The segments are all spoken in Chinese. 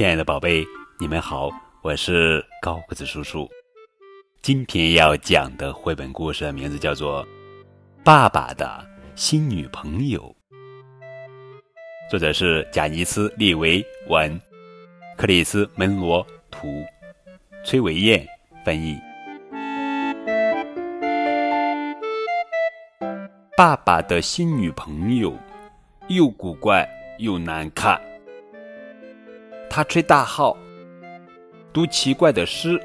亲爱的宝贝，你们好，我是高个子叔叔。今天要讲的绘本故事的名字叫做《爸爸的新女朋友》，作者是贾尼斯·利维文，克里斯·门罗图，崔维燕翻译。爸爸的新女朋友又古怪又难看。他吹大号，读奇怪的诗，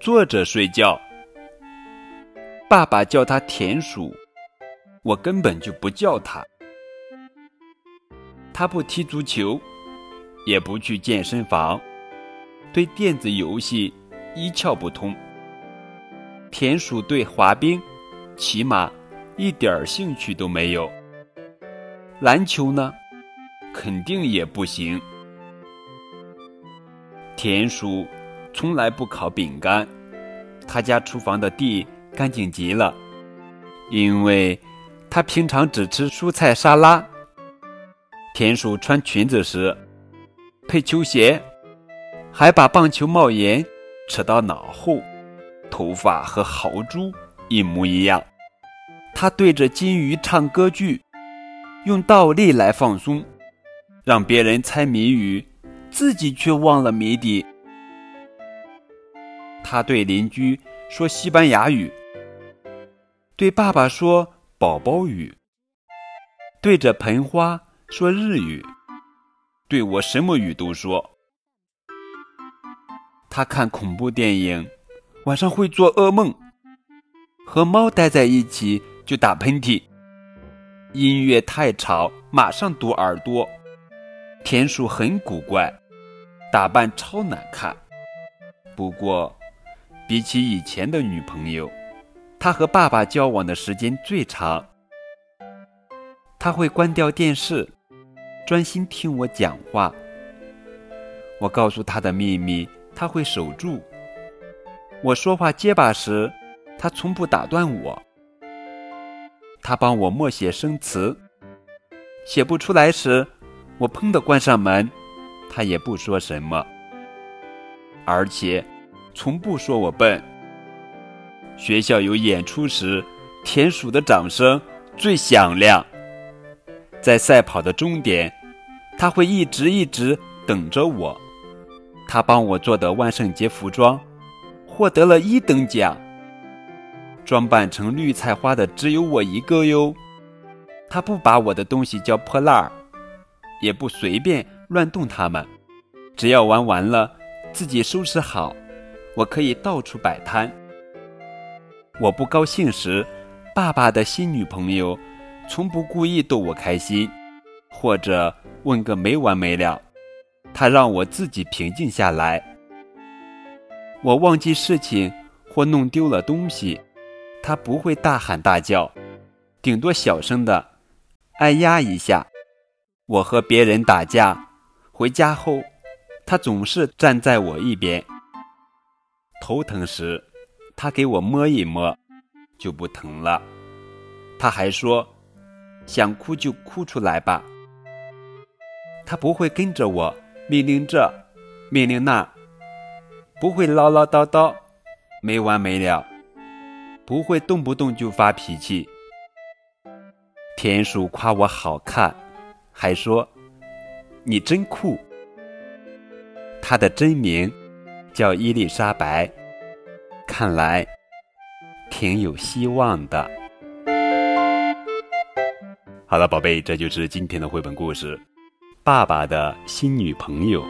坐着睡觉。爸爸叫他田鼠，我根本就不叫他。他不踢足球，也不去健身房，对电子游戏一窍不通。田鼠对滑冰、骑马。一点兴趣都没有。篮球呢，肯定也不行。田鼠从来不烤饼干，他家厨房的地干净极了，因为他平常只吃蔬菜沙拉。田鼠穿裙子时配球鞋，还把棒球帽檐扯到脑后，头发和豪猪一模一样。他对着金鱼唱歌剧，用倒立来放松，让别人猜谜语，自己却忘了谜底。他对邻居说西班牙语，对爸爸说宝宝语，对着盆花说日语，对我什么语都说。他看恐怖电影，晚上会做噩梦，和猫待在一起。就打喷嚏，音乐太吵，马上堵耳朵。田鼠很古怪，打扮超难看。不过，比起以前的女朋友，他和爸爸交往的时间最长。他会关掉电视，专心听我讲话。我告诉他的秘密，他会守住。我说话结巴时，他从不打断我。他帮我默写生词，写不出来时，我砰的关上门，他也不说什么，而且从不说我笨。学校有演出时，田鼠的掌声最响亮。在赛跑的终点，他会一直一直等着我。他帮我做的万圣节服装，获得了一等奖。装扮成绿菜花的只有我一个哟，他不把我的东西叫破烂儿，也不随便乱动它们，只要玩完了自己收拾好，我可以到处摆摊。我不高兴时，爸爸的新女朋友从不故意逗我开心，或者问个没完没了，他让我自己平静下来。我忘记事情或弄丢了东西。他不会大喊大叫，顶多小声的哎呀一下。我和别人打架，回家后，他总是站在我一边。头疼时，他给我摸一摸，就不疼了。他还说：“想哭就哭出来吧。”他不会跟着我命令这，命令那，不会唠唠叨叨，没完没了。不会动不动就发脾气。田鼠夸我好看，还说你真酷。他的真名叫伊丽莎白，看来挺有希望的。好了，宝贝，这就是今天的绘本故事《爸爸的新女朋友》。